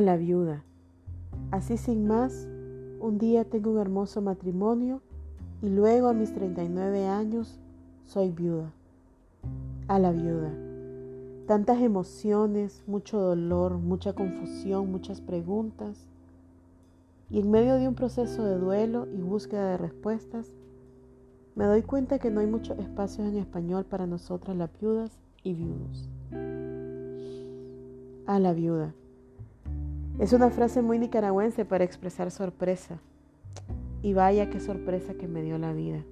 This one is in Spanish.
a la viuda. Así sin más, un día tengo un hermoso matrimonio y luego a mis 39 años soy viuda. A la viuda. Tantas emociones, mucho dolor, mucha confusión, muchas preguntas. Y en medio de un proceso de duelo y búsqueda de respuestas, me doy cuenta que no hay muchos espacios en español para nosotras las viudas y viudos. A la viuda. Es una frase muy nicaragüense para expresar sorpresa. Y vaya qué sorpresa que me dio la vida.